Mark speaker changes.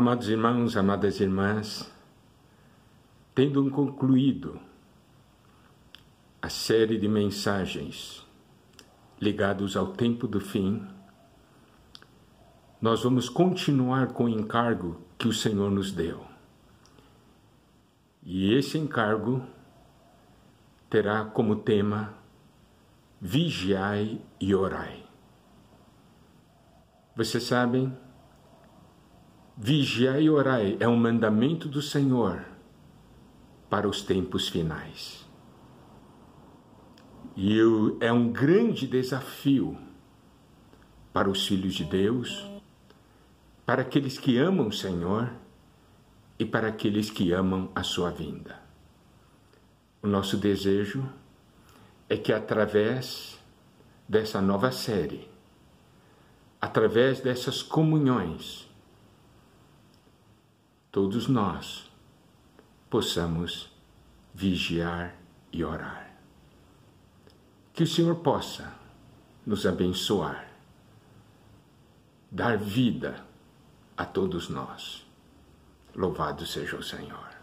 Speaker 1: Amados irmãos, amadas irmãs, tendo concluído a série de mensagens ligados ao tempo do fim, nós vamos continuar com o encargo que o Senhor nos deu. E esse encargo terá como tema Vigiai e orai. Vocês sabem, vigiai e orai é um mandamento do Senhor para os tempos finais. E é um grande desafio para os filhos de Deus, para aqueles que amam o Senhor e para aqueles que amam a sua vinda. O nosso desejo é que através dessa nova série, através dessas comunhões, todos nós possamos vigiar e orar. Que o Senhor possa nos abençoar, dar vida a todos nós. Louvado seja o Senhor.